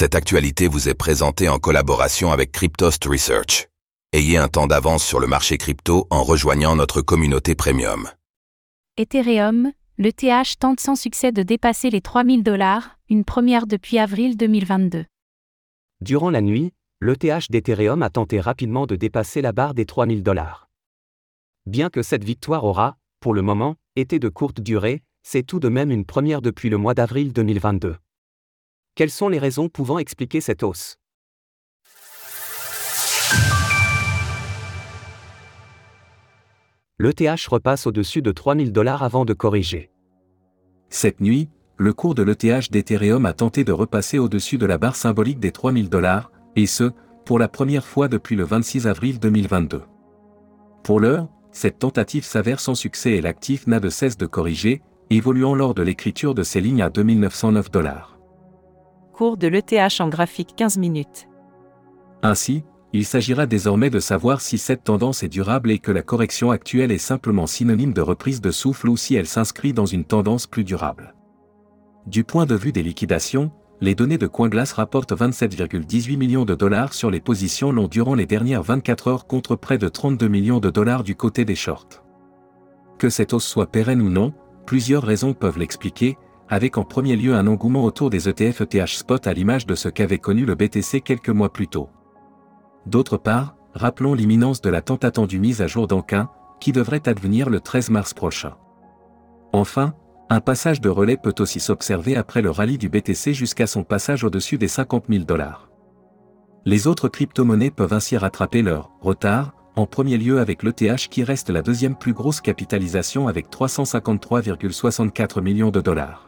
Cette actualité vous est présentée en collaboration avec Cryptost Research. Ayez un temps d'avance sur le marché crypto en rejoignant notre communauté premium. Ethereum, le TH tente sans succès de dépasser les 3000 dollars, une première depuis avril 2022. Durant la nuit, l'ETH d'Ethereum a tenté rapidement de dépasser la barre des 3000 dollars. Bien que cette victoire aura, pour le moment, été de courte durée, c'est tout de même une première depuis le mois d'avril 2022. Quelles sont les raisons pouvant expliquer cette hausse? L'ETH repasse au-dessus de 3000 dollars avant de corriger. Cette nuit, le cours de l'ETH d'Ethereum a tenté de repasser au-dessus de la barre symbolique des 3000 dollars, et ce, pour la première fois depuis le 26 avril 2022. Pour l'heure, cette tentative s'avère sans succès et l'actif n'a de cesse de corriger, évoluant lors de l'écriture de ces lignes à 2909 dollars. De l'ETH en graphique 15 minutes. Ainsi, il s'agira désormais de savoir si cette tendance est durable et que la correction actuelle est simplement synonyme de reprise de souffle ou si elle s'inscrit dans une tendance plus durable. Du point de vue des liquidations, les données de CoinGlass rapportent 27,18 millions de dollars sur les positions longs durant les dernières 24 heures contre près de 32 millions de dollars du côté des shorts. Que cette hausse soit pérenne ou non, plusieurs raisons peuvent l'expliquer, avec en premier lieu un engouement autour des ETF ETH Spot à l'image de ce qu'avait connu le BTC quelques mois plus tôt. D'autre part, rappelons l'imminence de la tant attendue mise à jour d'Anquin, qui devrait advenir le 13 mars prochain. Enfin, un passage de relais peut aussi s'observer après le rallye du BTC jusqu'à son passage au-dessus des 50 000 dollars. Les autres crypto-monnaies peuvent ainsi rattraper leur retard, en premier lieu avec l'ETH qui reste la deuxième plus grosse capitalisation avec 353,64 millions de dollars.